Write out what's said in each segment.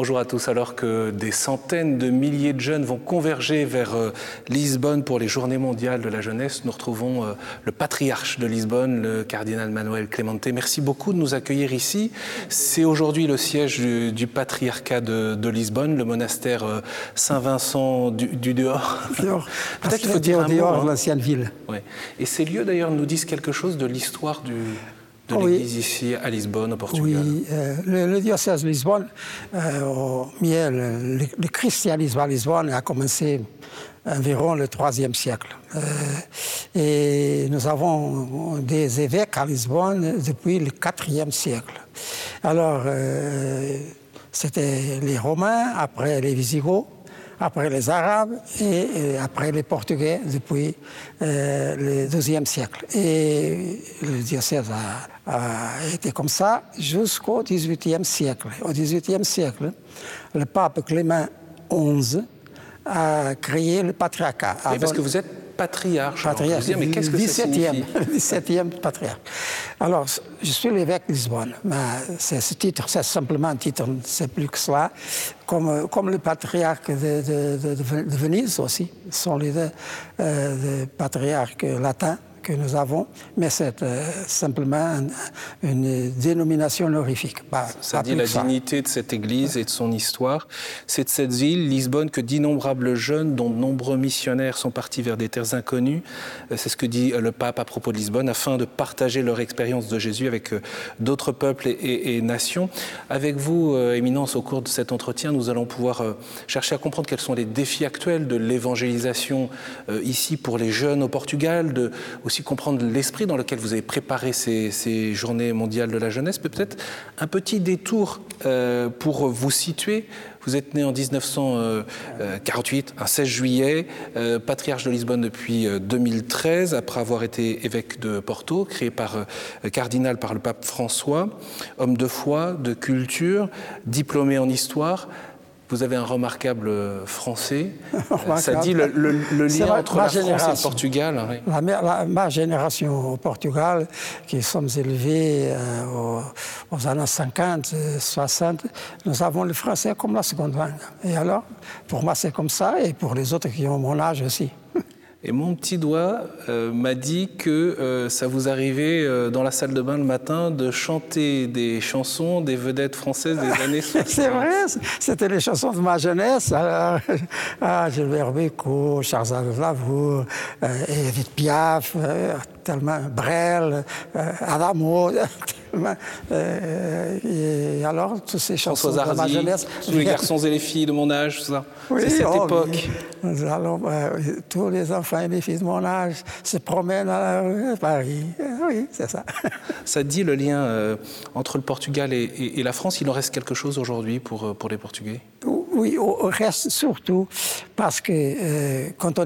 Bonjour à tous. Alors que des centaines de milliers de jeunes vont converger vers euh, Lisbonne pour les Journées mondiales de la jeunesse, nous retrouvons euh, le patriarche de Lisbonne, le cardinal Manuel Clemente. Merci beaucoup de nous accueillir ici. C'est aujourd'hui le siège du, patriarcat de, Lisbonne, le monastère euh, Saint-Vincent du, dehors. Peut-être qu'il faut dire un dehors, l'ancienne ville. Ouais. Et ces lieux d'ailleurs nous disent quelque chose de l'histoire du, de l'Église ici à Lisbonne, au Portugal Oui, euh, le, diocèse de Lisbonne, euh, au, le, le, christianisme à Lisbonne a commencé environ le IIIe siècle. Euh, et nous avons des évêques à Lisbonne depuis le IVe siècle. Alors, c'était les Romains, après les Visigoths, après les Arabes et, après les Portugais depuis euh, le XIIe siècle. Et le diocèse a, été comme ça jusqu'au XVIIIe siècle. Au XVIIIe siècle, le pape Clément XI a créé le patriarcat. Oui, parce que vous êtes patriarche. Patriarche. mais qu'est-ce que 17e, 17e patriarche. Alors, je suis l'évêque de Lisbonne. Mais ce titre, c'est simplement un titre, c'est plus que cela. Comme, comme le patriarche de, de, Venise aussi, sont les deux euh, patriarches latins que nous avons, mais c'est euh, simplement une dénomination honorifique. ça dit la dignité de cette Église et de son histoire. C'est de cette ville, Lisbonne, que d'innombrables jeunes, dont de nombreux missionnaires, sont partis vers des terres inconnues. Euh, c'est ce que dit euh, le pape à propos de Lisbonne, afin de partager leur expérience de Jésus avec d'autres peuples et, nations. Avec vous, Éminence, au cours de cet entretien, nous allons pouvoir chercher à comprendre quels sont les défis actuels de l'évangélisation ici pour les jeunes au Portugal, de aussi comprendre l'esprit dans lequel vous avez préparé ces, journées mondiales de la jeunesse. Peut-être un petit détour euh, pour vous situer. Vous êtes né en 1948, un 16 juillet, euh, patriarche de Lisbonne depuis 2013, euh, après avoir été évêque de Porto, créé par cardinal par le pape François, homme de foi, de culture, diplômé en histoire. Vous avez un remarquable euh, français. Ça dit le, lien entre la France et le Portugal. ma génération au Portugal, qui sommes élevés euh, aux, années 50, 60, nous avons le français comme la seconde langue. Et alors, pour moi, c'est comme ça, et pour les autres qui ont mon âge aussi. Et mon petit doigt euh, m'a dit que euh, ça vous arrivait euh, dans la salle de bain le matin de chanter des chansons des vedettes françaises des années 60. C'est vrai, c'était les chansons de ma jeunesse. Alors, ah, Gilbert Bécaud, Charles Aznavour, Edith Piaf, tellement Brel, Adamo. et alors, toutes ces chansons de ma jeunesse. Tous les garçons et les filles de mon âge, tout ça. Oui, C'est cette oh, époque. Allons, tous les enfants et les filles de mon âge se promènent à Paris. Oui, c'est ça. Ça dit le lien euh, entre le Portugal et, la France. Il en reste quelque chose aujourd'hui pour, euh, pour les Portugais? Oui, au reste surtout parce que euh, quand on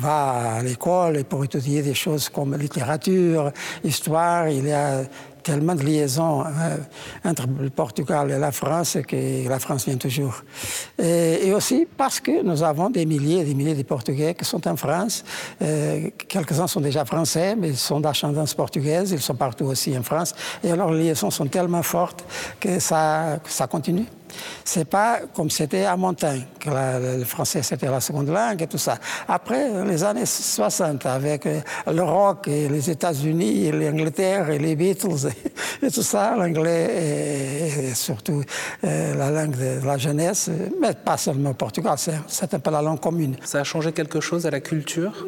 va à l'école pour étudier des choses comme littérature, histoire, il y a tellement de liaisons euh, entre le Portugal et la France que la France vient toujours. Et, aussi parce que nous avons des milliers et des milliers de Portugais qui sont en France. Euh, quelques-uns sont déjà français, mais ils sont d'ascendance portugaise. Ils sont partout aussi en France. Et alors les liaisons sont tellement fortes que ça, ça continue. C'est pas comme c'était à Montagne, que le français c'était la seconde langue et tout ça. Après, les années 60, avec euh, le rock et les États-Unis et l'Angleterre et les Beatles et, tout ça, l'anglais et, surtout euh, la langue de la jeunesse, mais pas seulement au Portugal, c'est un peu la langue commune. Ça a changé quelque chose à la culture?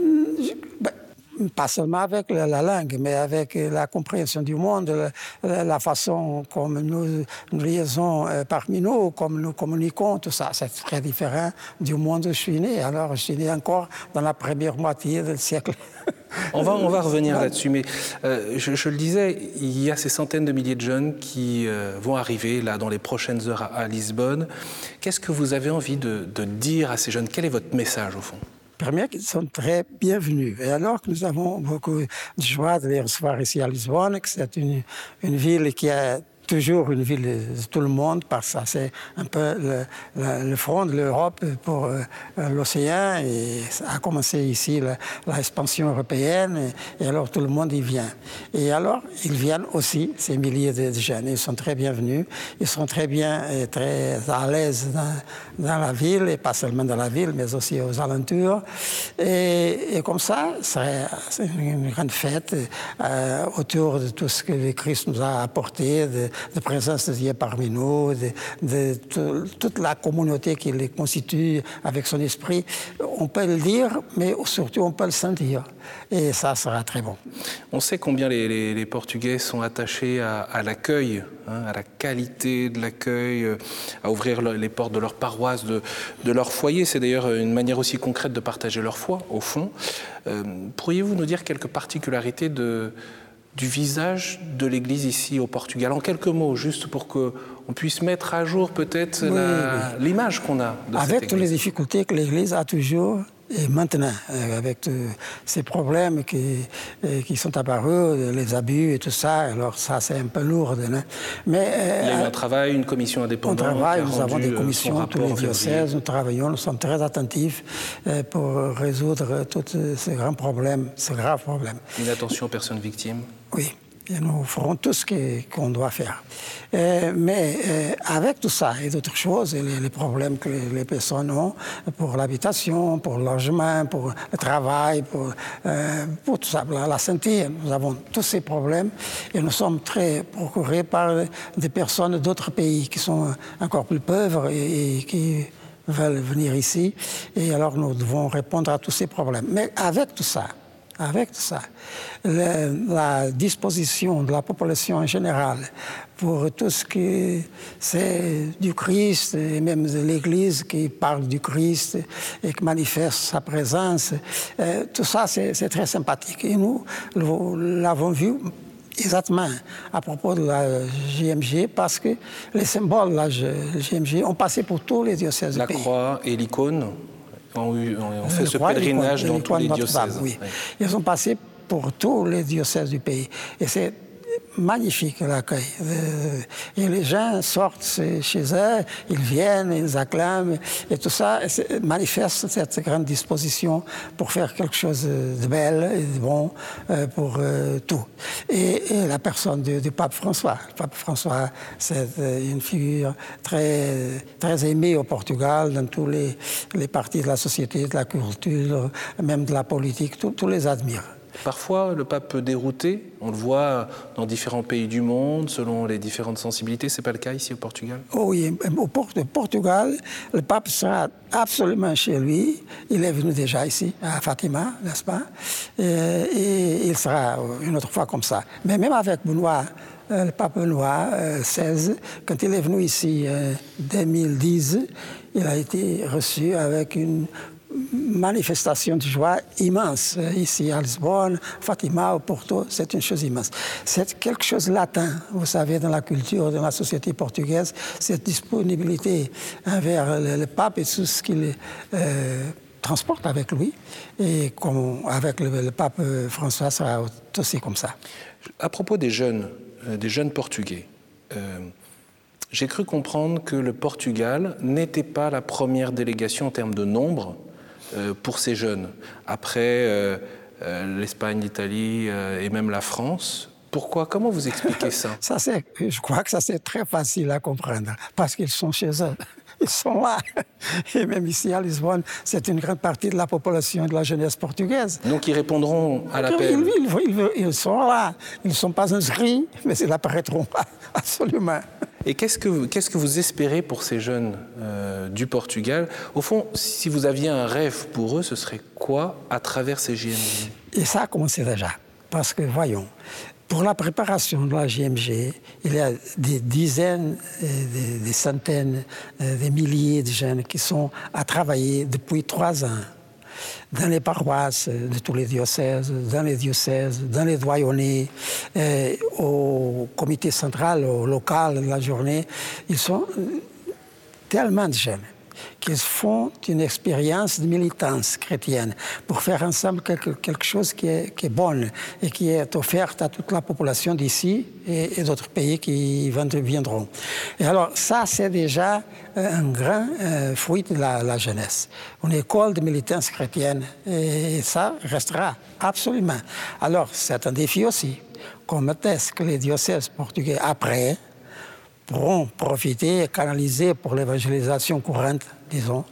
Pas seulement avec la, langue, mais avec la compréhension du monde, la, façon comme nous, nous liaisons euh, parmi nous, comme nous communiquons, tout ça. C'est très différent du monde où je suis né. Alors, je suis né encore dans la première moitié du siècle. On va, on va revenir là-dessus, mais euh, je, le disais, il y a ces centaines de milliers de jeunes qui euh, vont arriver là dans les prochaines heures à, Lisbonne. Qu'est-ce que vous avez envie de dire à ces jeunes? Quel est votre message au fond? Première, qu'ils sont très bienvenus. Et alors que nous avons beaucoup de joie de les recevoir ici à Lisbonne, que c'est une, une ville qui a toujours une ville de tout le monde, parce que c'est un peu le, front de l'Europe pour euh, l'océan. Et ça a commencé ici l'expansion européenne, et, alors tout le monde y vient. Et alors, ils viennent aussi, ces milliers de, jeunes. Ils sont très bienvenus, ils sont très bien et très à l'aise dans, la ville, et pas seulement dans la ville, mais aussi aux alentours. Et, comme ça, c'est une grande fête euh, autour de tout ce que le Christ nous a apporté, de présence de Dieu parmi nous, de, toute la communauté qui le constitue avec son esprit. On peut le dire, mais surtout on peut le sentir. Et ça sera très bon. On sait combien les, Portugais sont attachés à, l'accueil, hein, à la qualité de l'accueil, euh, à ouvrir les portes de leur paroisse, de, leur foyer. C'est d'ailleurs une manière aussi concrète de partager leur foi, au fond. Euh, pourriez-vous nous dire quelques particularités de, du visage de l'Église ici au Portugal. En quelques mots, juste pour qu'on puisse mettre à jour peut-être l'image qu'on a de Avec toutes les difficultés que l'Église a toujours, et maintenant, euh, avec ces problèmes qui, euh, qui, sont apparus, les abus et tout ça, alors ça c'est un peu lourd. Hein. Mais, euh, Il y a eu un travail, une commission indépendante. On travaille, nous avons des commissions, tous les diocèses, nous travaillons, nous sommes très attentifs pour résoudre tous ces grands problèmes, ces graves problèmes. Une attention aux personnes victimes Oui nous ferons tout ce qu'on doit faire. Euh, mais euh, avec tout ça et d'autres choses, les, problèmes que les, personnes ont pour l'habitation, pour le logement, pour le travail, pour, euh, tout ça, la, santé, nous avons tous ces problèmes et nous sommes très procurés par des personnes d'autres pays qui sont encore plus pauvres et qui veulent venir ici. Et alors nous devons répondre à tous ces problèmes. Mais avec tout ça, avec ça. la disposition de la population en général pour tout ce qui c'est du Christ et même de l'Église qui parle du Christ et qui manifeste sa présence, euh, tout ça c'est très sympathique. Et nous l'avons vu exactement à propos de la GMG parce que les symboles de la GMG ont passé pour tous les diocèses la du pays. La croix et l'icône on, fait ce pèlerinage dans tous les diocèses. Ils ont passé pour tous les diocèses du pays. Et c'est magnifique l'accueil. Euh, et les gens sortent chez eux, ils viennent, ils acclament, et tout ça manifeste cette grande disposition pour faire quelque chose de bel et de bon euh, pour euh, tout. Et, la personne du, pape François. Le pape François, c'est une figure très, très aimée au Portugal, dans tous les, les parties de la société, de la culture, même de la politique, tous les admirent. Parfois, le pape peut dérouter. On le voit dans différents pays du monde, selon les différentes sensibilités. C'est pas le cas ici au Portugal? Oh Oui, au Portugal, le pape sera absolument chez lui. Il est venu déjà ici, à Fatima, n'est-ce pas? Et, il sera une autre fois comme ça. Mais même avec Benoît, euh, le pape Benoît XVI, euh, quand il est venu ici en euh, 2010, il a été reçu avec une manifestation de joie immense. Ici à Lisbonne, Fatima, au Porto, c'est une chose immense. C'est quelque chose latin, vous savez, dans la culture, dans la société portugaise, cette disponibilité envers le, pape et tout ce qu'il euh, transporte avec lui. Et avec le, pape François, ça aussi comme ça. À propos des jeunes, euh, des jeunes portugais, euh, j'ai cru comprendre que le Portugal n'était pas la première délégation en termes de nombre euh, pour ces jeunes. Après euh, euh, l'Espagne, l'Italie et même la France. Pourquoi? Comment vous expliquez ça, ça Je crois que ça c'est très facile à comprendre parce qu'ils sont chez eux. Ils sont là. Et même ici à Lisbonne, c'est une grande partie de la population de la jeunesse portugaise. Donc ils répondront à l'appel ils, ils, sont là. Ils ne sont pas inscrits, mais ils n'apparaîtront pas, absolument. Et qu'est-ce que, qu'est-ce que vous espérez pour ces jeunes euh, du Portugal? Au fond, si vous aviez un rêve pour eux, ce serait quoi à travers ces JMG Et ça a commencé déjà. Parce que, voyons, pour la préparation de la JMG, il y a des dizaines, des, centaines, euh, des milliers de jeunes qui sont à travailler depuis trois ans dans les paroisses de tous les diocèses, dans les diocèses, dans les doyonnés, euh, au comité central, au local de la journée. Ils sont tellement de jeunes. Qu'ils font une expérience de militance chrétienne pour faire ensemble quelque, chose qui est, qui est bonne et qui est offerte à toute la population d'ici et, d'autres pays qui viendront. Et alors ça, c'est déjà un grand euh, fruit de la, la, jeunesse, une école de militance chrétienne et ça restera absolument. Alors c'est un défi aussi. Comment est-ce que les diocèses portugais après pourront profiter et canaliser pour l'évangélisation courante, disons,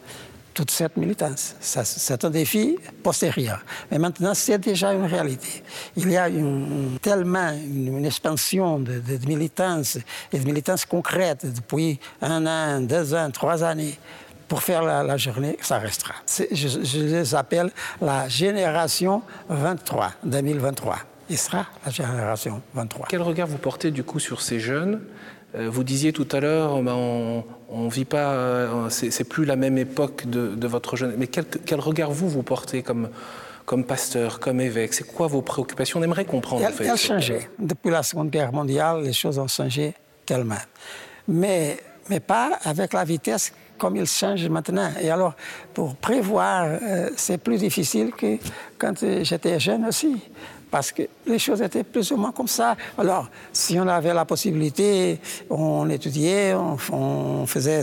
toute cette militance. C'est un défi postérieur. Mais maintenant, c'est déjà une réalité. Il y a une, tellement une, expansion de, de, militance et de militance concrète depuis un an, deux ans, trois années pour faire la, journée, ça restera. Je, je, les appelle la génération 23, 2023. Il sera la génération 23. Quel regard vous portez du coup sur ces jeunes vous disiez tout à l'heure, ben, on ne vit pas, euh, c'est plus la même époque de, votre jeune. Mais quel, regard vous vous portez comme, comme pasteur, comme évêque? C'est quoi vos préoccupations? On aimerait comprendre. en fait. changé. Depuis la Seconde Guerre mondiale, les choses ont changé tellement. Mais, mais pas avec la vitesse comme ils changent maintenant. Et alors, pour prévoir, euh, c'est plus difficile que quand j'étais jeune aussi parce que les choses étaient plus ou moins comme ça. Alors, si on avait la possibilité, on étudiait, on, faisait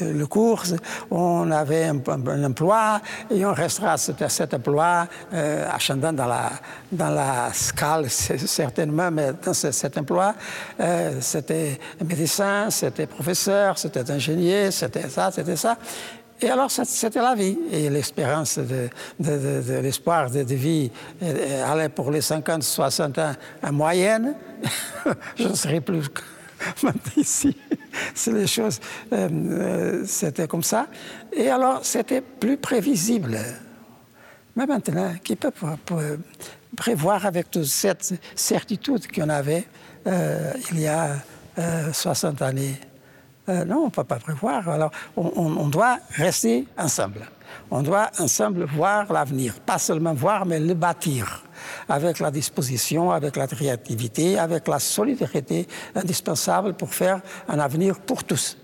le cours, on avait un, emploi et on restera à cet, emploi, euh, dans la, dans la scale certainement, mais dans cet emploi, euh, c'était médecin, c'était professeur, c'était ingénieur, c'était ça, c'était ça. Et alors, c'était la vie. Et l'espérance de, l'espoir de, vie allait pour les 50, 60 ans en moyenne. Je ne serais plus ici. C'est les choses, euh, euh, c'était comme ça. Et alors, c'était plus prévisible. Mais maintenant, qui peut prévoir avec toute cette certitude qu'on avait euh, il y a 60 années? Euh, non, on ne peut pas prévoir. Alors, on, doit rester ensemble. On doit ensemble voir l'avenir. Pas seulement voir, mais le bâtir. Avec la disposition, avec la créativité, avec la solidarité indispensable pour faire un avenir pour tous.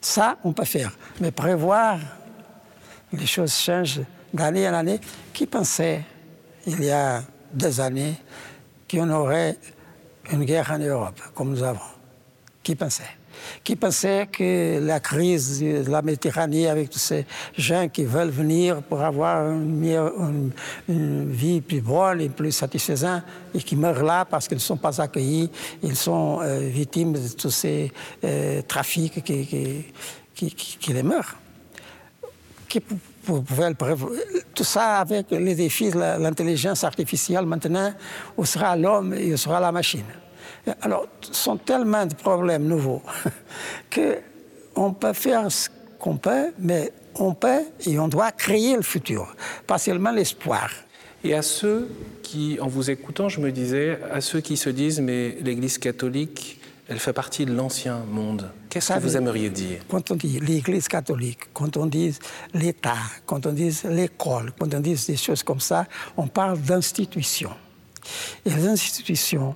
Ça, on peut faire. Mais prévoir, les choses changent d'année en année. Qui pensait, il y a deux années, qu'on aurait une guerre en Europe, comme nous avons? Qui pensait? Qui pensait que la crise de la Méditerranée avec tous ces gens qui veulent venir pour avoir une, vie plus bonne et plus satisfaisante et qui meurent là parce qu'ils ne sont pas accueillis, ils sont euh, victimes de tous ces euh, trafics qui, les meurent. Tout ça avec les défis de l'intelligence artificielle maintenant, où sera l'homme et où sera la machine. Alors, ce sont tellement de problèmes nouveaux qu'on peut faire ce qu'on peut, mais on peut et on doit créer le futur, pas seulement l'espoir. Et à ceux qui, en vous écoutant, je me disais, à ceux qui se disent, mais l'Église catholique, elle fait partie de l'ancien monde. Qu'est-ce que vous aimeriez dire? Quand on dit l'Église catholique, quand on dit l'État, quand on dit l'école, quand on dit des choses comme ça, on parle d'institutions. Et les institutions,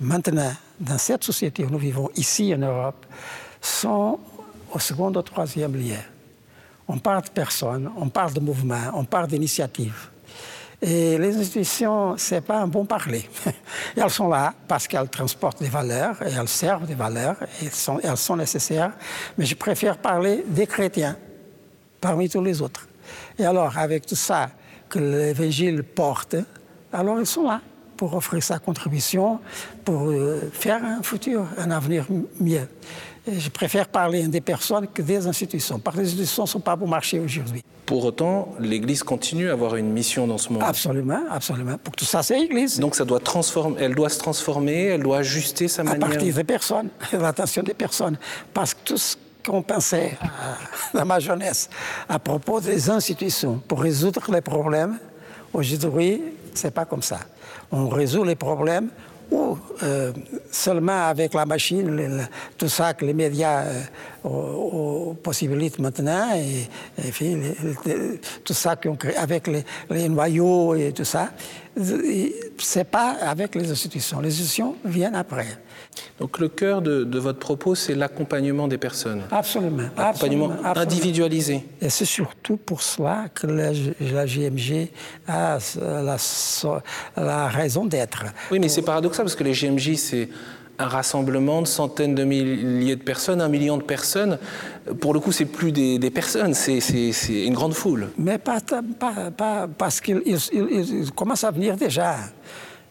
maintenant, dans cette société où nous vivons ici en Europe, sont au second ou troisième lien. On parle de personnes, on parle de mouvements, on parle d'initiatives. Et les institutions, ce n'est pas un bon parler. elles sont là parce qu'elles transportent des valeurs et elles servent des valeurs et elles sont, elles sont nécessaires. Mais je préfère parler des chrétiens parmi tous les autres. Et alors, avec tout ça que l'Évangile porte, alors ils sont là pour offrir sa contribution, pour euh, faire un futur, un avenir mieux. Je préfère parler des personnes que des institutions, parce que les institutions ne sont pas pour marcher aujourd'hui. Pour autant, l'Église continue à avoir une mission dans ce monde. Absolument, absolument. Pour tout ça, c'est l'Église. Donc ça doit transformer, elle doit se transformer, elle doit ajuster sa manière. À partir des personnes, l'attention des personnes. Parce que tout ce qu'on pensait dans ma jeunesse à propos des institutions pour résoudre les problèmes, aujourd'hui, c'est pas comme ça on résout les problèmes ou euh, seulement avec la machine, tout ça que les médias aux, possibilités maintenant, et, tout ça avec les, noyaux et tout ça, c'est pas avec les institutions. Les institutions viennent après. Donc le cœur de, votre propos, c'est l'accompagnement des personnes. Absolument. Accompagnement individualisé. Et c'est surtout pour cela que la, la GMG a la, la raison d'être. Oui, mais c'est paradoxal parce que les GMJ, c'est un rassemblement de centaines de milliers de personnes, un million de personnes. Pour le coup, c'est plus des, personnes, c'est une grande foule. Mais pas, parce qu'ils commencent à venir déjà.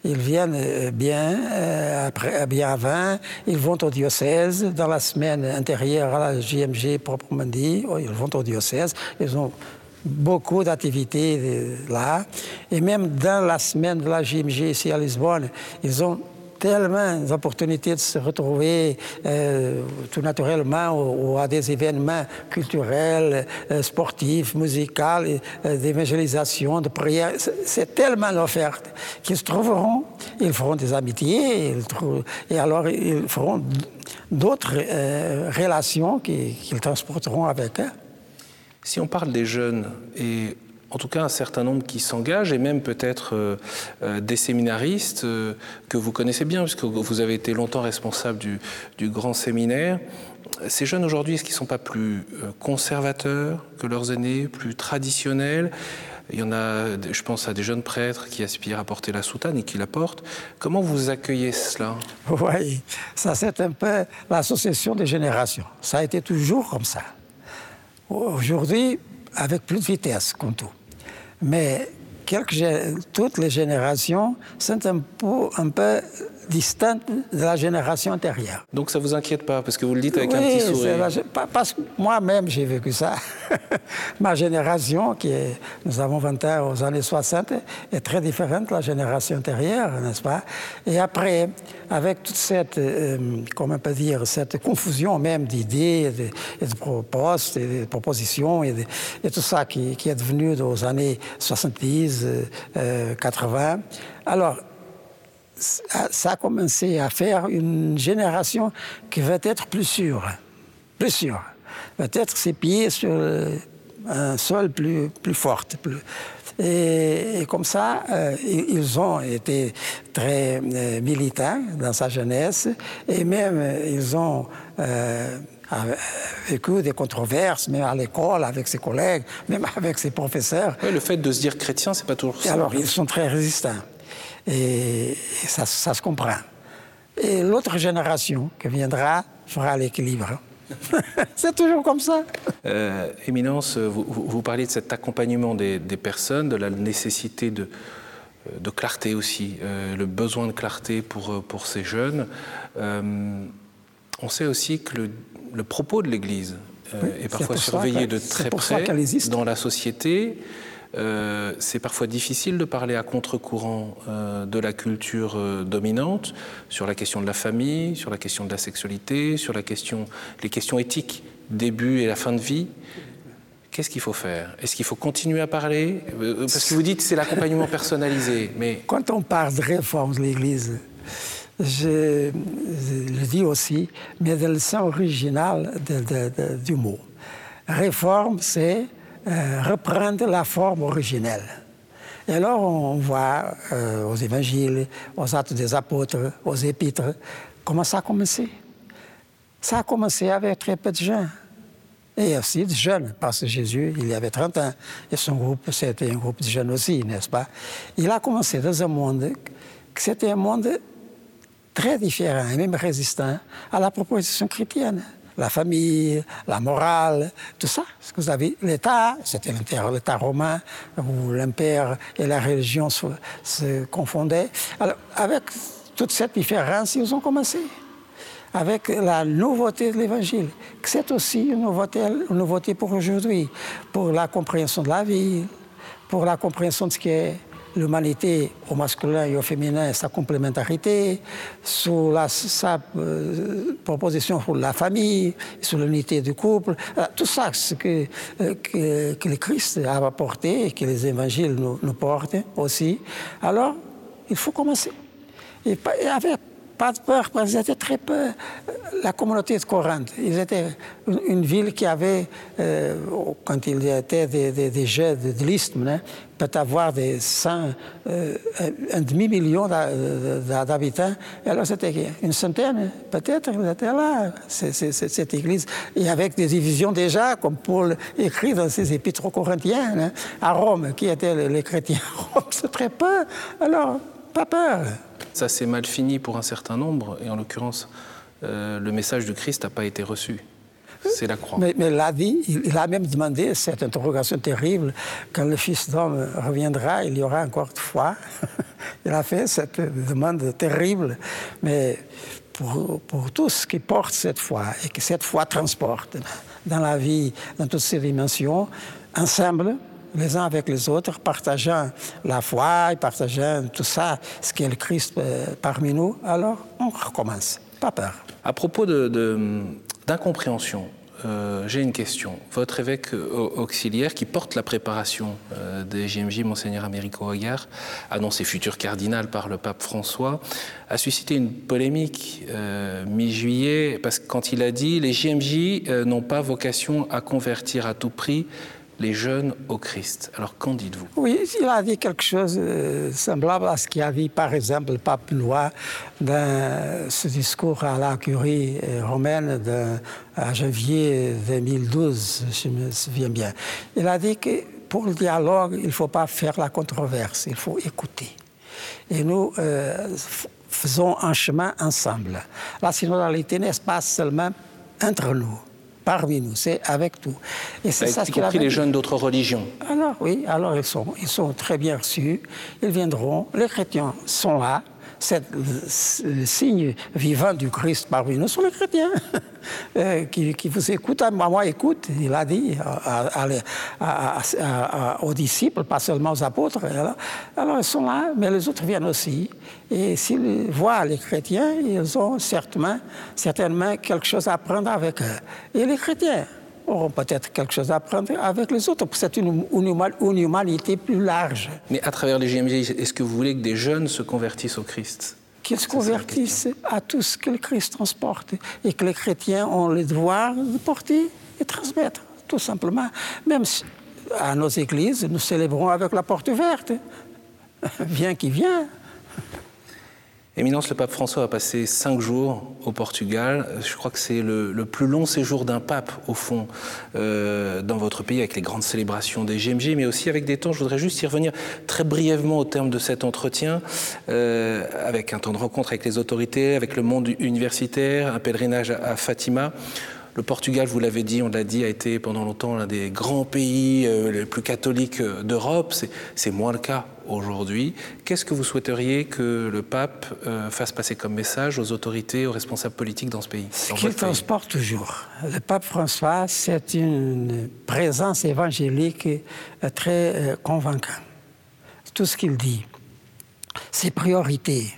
Ils viennent euh, bien, euh, euh, bien avant, ils vont au diocèse. Dans la semaine antérieure à la JMG proprement dit, oh, ils vont au diocèse. Ils ont beaucoup d'activités là. Et même dans la semaine de la JMG ici à Lisbonne, ils ont tellement d'opportunités de se retrouver euh, tout naturellement ou, à des événements culturels, euh, sportifs, musicaux, euh, d'évangélisation, de prière. C'est tellement offert qu'ils se trouveront, ils feront des amitiés, et alors ils feront d'autres relations qu'ils transporteront avec eux. Si on parle des jeunes et en tout cas un certain nombre qui s'engagent, et même peut-être euh, euh, des séminaristes euh, que vous connaissez bien, puisque vous avez été longtemps responsable du, grand séminaire. Ces jeunes aujourd'hui, est-ce qu'ils ne sont pas plus conservateurs que leurs aînés, plus traditionnels? Il y en a, je pense à des jeunes prêtres qui aspirent à porter la soutane et qui la portent. Comment vous accueillez cela? Oui, ça c'est un peu l'association des générations. Ça a été toujours comme ça. Aujourd'hui, avec plus de vitesse, comme tout. Mais toutes les générations sont un peu distante de la génération antérieure. Donc ça ne vous inquiète pas, parce que vous le dites avec un petit sourire Parce que moi-même, j'ai vécu ça. Ma génération, qui est, nous avons 20 ans aux années 60, est très différente de la génération antérieure, n'est-ce pas? Et après, avec toute cette, euh, comment on peut dire, cette confusion même d'idées, de, propositions, et de propositions, et, et tout ça qui, qui, est devenu aux années 70, 80, euh, alors ça a commencé à faire une génération qui va être plus sûre, plus sûre, va être ses pieds sur un sol plus, plus fort. Et, comme ça, euh, ils ont été très euh, militants dans sa jeunesse et même euh, ils ont vécu des controverses, même à l'école, avec ses collègues, même avec ses professeurs. le fait de se dire chrétien, c'est pas toujours ça. Alors, ils sont très résistants. Et ça, se comprend. Et l'autre génération qui viendra fera l'équilibre. C'est toujours comme ça. Euh, Éminence, vous, vous, parlez de cet accompagnement des, personnes, de la nécessité de, de clarté aussi, euh, le besoin de clarté pour, pour ces jeunes. Euh, on sait aussi que le, le propos de l'Église est parfois surveillé de très près dans la société. Euh, c'est parfois difficile de parler à contre-courant euh, de la culture euh, dominante sur la question de la famille, sur la question de la sexualité, sur la question, les questions éthiques, début et la fin de vie. Qu'est-ce qu'il faut faire? Est-ce qu'il faut continuer à parler? Parce que vous dites c'est l'accompagnement personnalisé, mais... Quand on parle de réforme de l'Église, je, le dis aussi, mais de le sens original du mot. Réforme, c'est euh, reprendre la forme originelle. Et alors on voit euh, aux évangiles, aux actes des apôtres, aux épîtres, comment ça a commencé. Ça a commencé avec très peu de gens. Et aussi de jeunes, parce que Jésus, il y avait 30 ans, et son groupe, c'était un groupe de jeunes aussi, n'est-ce pas? Il a commencé dans un monde, c'était un monde très différent, et même résistant à la proposition chrétienne la famille, la morale, tout ça. Ce que vous avez, l'État, c'était l'État romain, où l'empire et la religion se, confondaient. Alors, avec toute cette différence, ils ont commencé avec la nouveauté de l'Évangile. C'est aussi une nouveauté, une nouveauté pour aujourd'hui, pour la compréhension de la vie, pour la compréhension de ce qui est l'humanité au masculin et au féminin, sa complémentarité, sur la, sa euh, proposition pour la famille, sur l'unité du couple, euh, tout ça, ce que, euh, que, le Christ a apporté et que les évangiles nous, nous portent aussi. Alors, il faut commencer. Et avec pas de peur, parce qu'ils étaient très peu. La communauté de Corinthe, ils étaient une, ville qui avait, euh, quand il y était des, jeux de, l'isthme, hein, peut avoir des 100, euh, un demi-million d'habitants. Alors c'était une centaine, peut-être, ils étaient là, cette église. Et avec des divisions déjà, comme Paul écrit dans ses épîtres corinthiens, hein, à Rome, qui étaient les, chrétiens à Rome, c'est très peu. Alors, Ça s'est mal fini pour un certain nombre, et en l'occurrence, euh, le message de Christ n'a pas été reçu. C'est la croix. Mais, il a dit, il a même demandé cette interrogation terrible quand le Fils d'homme reviendra, il y aura encore de foi. il a fait cette demande terrible, mais pour, pour tous qui portent cette foi et que cette foi transporte dans la vie, dans toutes ses dimensions, ensemble, les uns avec les autres, partageant la foi partageant tout ça, ce qu'est le Christ euh, parmi nous, alors on recommence. Pas peur. À propos d'incompréhension, euh, j'ai une question. Votre évêque euh, auxiliaire, qui porte la préparation des JMJ, Monseigneur Américo Aguiar, annoncé futur cardinal par le pape François, a suscité une polémique mi-juillet, parce que quand il a dit les JMJ n'ont pas vocation à convertir à tout prix les jeunes au Christ. Alors qu'en dites-vous? Oui, il a dit quelque chose de semblable à ce qu'il a dit par exemple le pape Lois dans ce discours à la curie euh, romaine de, à janvier 2012, je me souviens bien. Il a dit que pour le dialogue, il ne faut pas faire la controverse, il faut écouter. Et nous euh, faisons un chemin ensemble. La synodalité n'est pas seulement entre nous parmi nous, c'est avec tout. Et c'est ça y compris les jeunes d'autres religions. Alors oui, alors ils sont, ils sont très bien reçus, ils viendront, les chrétiens sont là, le signe vivant du Christ parmi nous sont les chrétiens euh, qui, vous écoutent. Moi, moi, écoute, il a dit aux disciples, pas seulement aux apôtres. Alors, ils sont là, mais les autres viennent aussi. Et s'ils voient les chrétiens, ils ont certainement, certainement quelque chose à apprendre avec eux. Et les chrétiens auront peut-être quelque chose à apprendre avec les autres. C'est une, une, humanité plus large. Mais à travers les GMG, est-ce que vous voulez que des jeunes se convertissent au Christ? Qu'ils se convertissent à tout ce que le Christ transporte et que les chrétiens ont le devoir de porter et transmettre, tout simplement. Même à nos églises, nous célébrons avec la porte ouverte. Viens qui vient. Éminence, le pape François a passé cinq jours au Portugal. Je crois que c'est le, plus long séjour d'un pape, au fond, euh, dans votre pays, avec les grandes célébrations des GMG, mais aussi avec des temps, je voudrais juste y revenir très brièvement au terme de cet entretien, euh, avec un temps de rencontre avec les autorités, avec le monde universitaire, un pèlerinage à Fatima. Le Portugal, vous l'avez dit, on l'a dit, a été pendant longtemps l'un des grands pays euh, les plus catholiques euh, d'Europe. C'est moins le cas aujourd'hui. Qu'est-ce que vous souhaiteriez que le pape euh, fasse passer comme message aux autorités, aux responsables politiques dans ce pays Ce qu'il transporte toujours. Le pape François, c'est une présence évangélique très convaincante. Tout ce qu'il dit, ses priorités,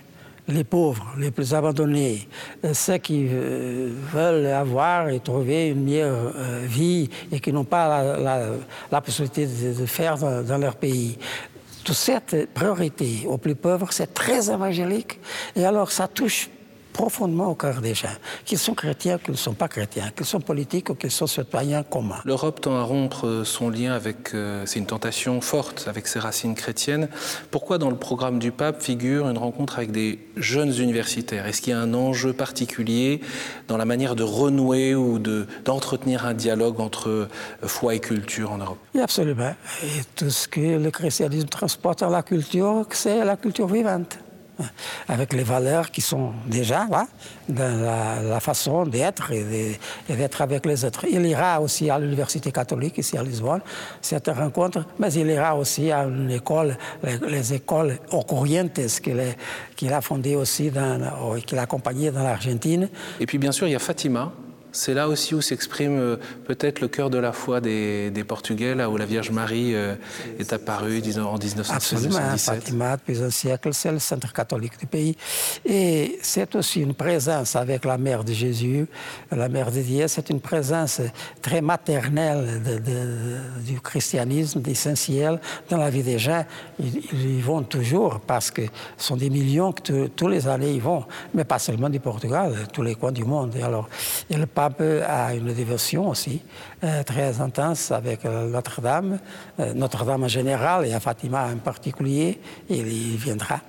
les pauvres, les plus abandonnés, euh, ceux qui euh, veulent avoir et trouver une meilleure euh, vie et qui n'ont pas la, possibilité de, faire dans, leur pays. Toute cette priorité aux plus pauvres, c'est très évangélique. Et alors, ça touche profondément au cœur des gens, qu'ils sont chrétiens, qu'ils ne sont pas chrétiens, qu'ils sont politiques ou qu'ils sont citoyens communs. L'Europe tend à rompre son lien avec, euh, c'est une tentation forte, avec ses racines chrétiennes. Pourquoi dans le programme du pape figure une rencontre avec des jeunes universitaires? Est-ce qu'il y a un enjeu particulier dans la manière de renouer ou de, d'entretenir un dialogue entre euh, foi et culture en Europe? Oui, absolument. Et tout ce que le christianisme transporte à la culture, c'est la culture vivante avec les valeurs qui sont déjà là, dans la, façon d'être et d'être avec les autres. Il ira aussi à l'Université catholique ici à Lisbonne, cette rencontre, mais il ira aussi à une école, les, écoles Ocorientes qu'il a fondées aussi, qu'il a accompagnées dans l'Argentine. Et puis bien sûr, il y a Fatima, C'est là aussi où s'exprime euh, peut-être le cœur de la foi des, Portugais, là où la Vierge Marie euh, est apparue en 1917. Absolument, Fatima, depuis un siècle, c'est le centre catholique du pays. Et c'est aussi une présence avec la mère de Jésus, la mère de Dieu, c'est une présence très maternelle du christianisme, essentiel dans la vie des gens. Ils, y vont toujours parce que ce sont des millions que tous les années ils vont, mais pas seulement du Portugal, tous les coins du monde. Et alors, et le pape a une dévotion aussi euh, très intense avec euh, Notre-Dame, euh, Notre-Dame en général et à Fatima en particulier, il viendra.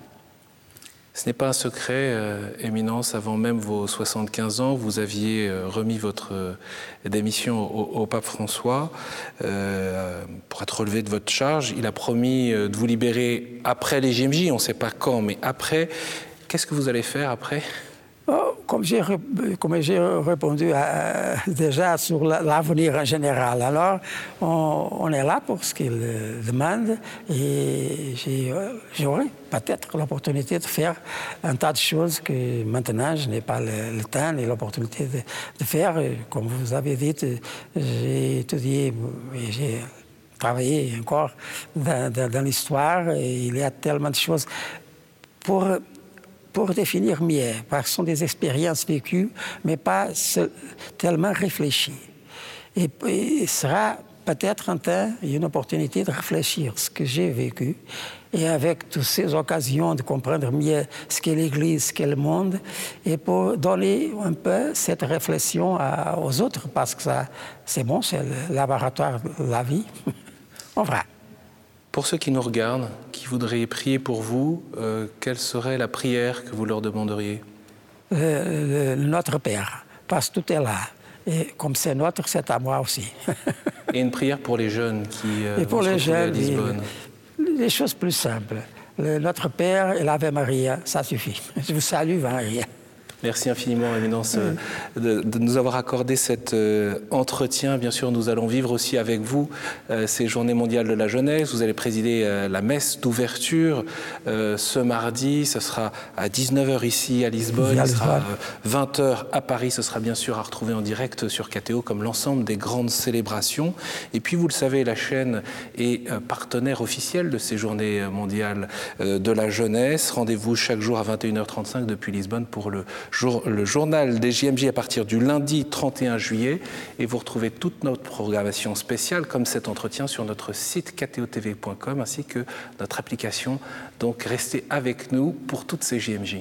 Ce n'est pas un secret, Éminence, avant même vos 75 ans, vous aviez remis votre démission au, pape François pour être relevé de votre charge. Il a promis de vous libérer après les JMJ, on ne sait pas quand, mais après. Qu'est-ce que vous allez faire après? Oh, comme j'ai répondu déjà sur l'avenir en général, alors on, est là pour ce qu'il demande et j'aurai peut-être l'opportunité de faire un tas de choses que maintenant je n'ai pas le, temps et l'opportunité de, faire. Comme vous avez dit, j'ai étudié et j'ai travaillé encore dans l'histoire et il y a tellement de choses pour pour définir mieux, parce que ce sont des expériences vécues, mais pas tellement réfléchies. Et, il sera peut-être un temps et une opportunité de réfléchir ce que j'ai vécu, et avec toutes ces occasions de comprendre mieux ce qu'est l'Église, ce qu'est le monde, et pour donner un peu cette réflexion aux autres, parce que ça, c'est bon, c'est le laboratoire de la vie. On verra. Pour ceux qui nous regardent, qui voudraient prier pour vous, euh, quelle serait la prière que vous leur demanderiez? Notre Père, parce que tout est là. Et comme c'est notre, c'est à moi aussi. Et une prière pour les jeunes qui euh, et pour les jeunes, à Lisbonne. Les, choses plus simples. notre Père et l'Ave Maria, ça suffit. Je vous salue, Maria. Merci infiniment, Éminence, euh, de, nous avoir accordé cet euh, entretien. Bien sûr, nous allons vivre aussi avec vous euh, ces Journées mondiales de la jeunesse. Vous allez présider la messe d'ouverture ce mardi. Ce sera à 19h ici à Lisbonne. Ce sera 20h à Paris. Ce sera bien sûr à retrouver en direct sur KTO comme l'ensemble des grandes célébrations. Et puis, vous le savez, la chaîne est partenaire officiel de ces Journées mondiales de la jeunesse. Rendez-vous chaque jour à 21h35 depuis Lisbonne pour le le journal des JMJ à partir du lundi 31 juillet. Et vous retrouvez toute notre programmation spéciale, comme cet entretien, sur notre site ktotv.com ainsi que notre application. Donc restez avec nous pour toutes ces JMJ.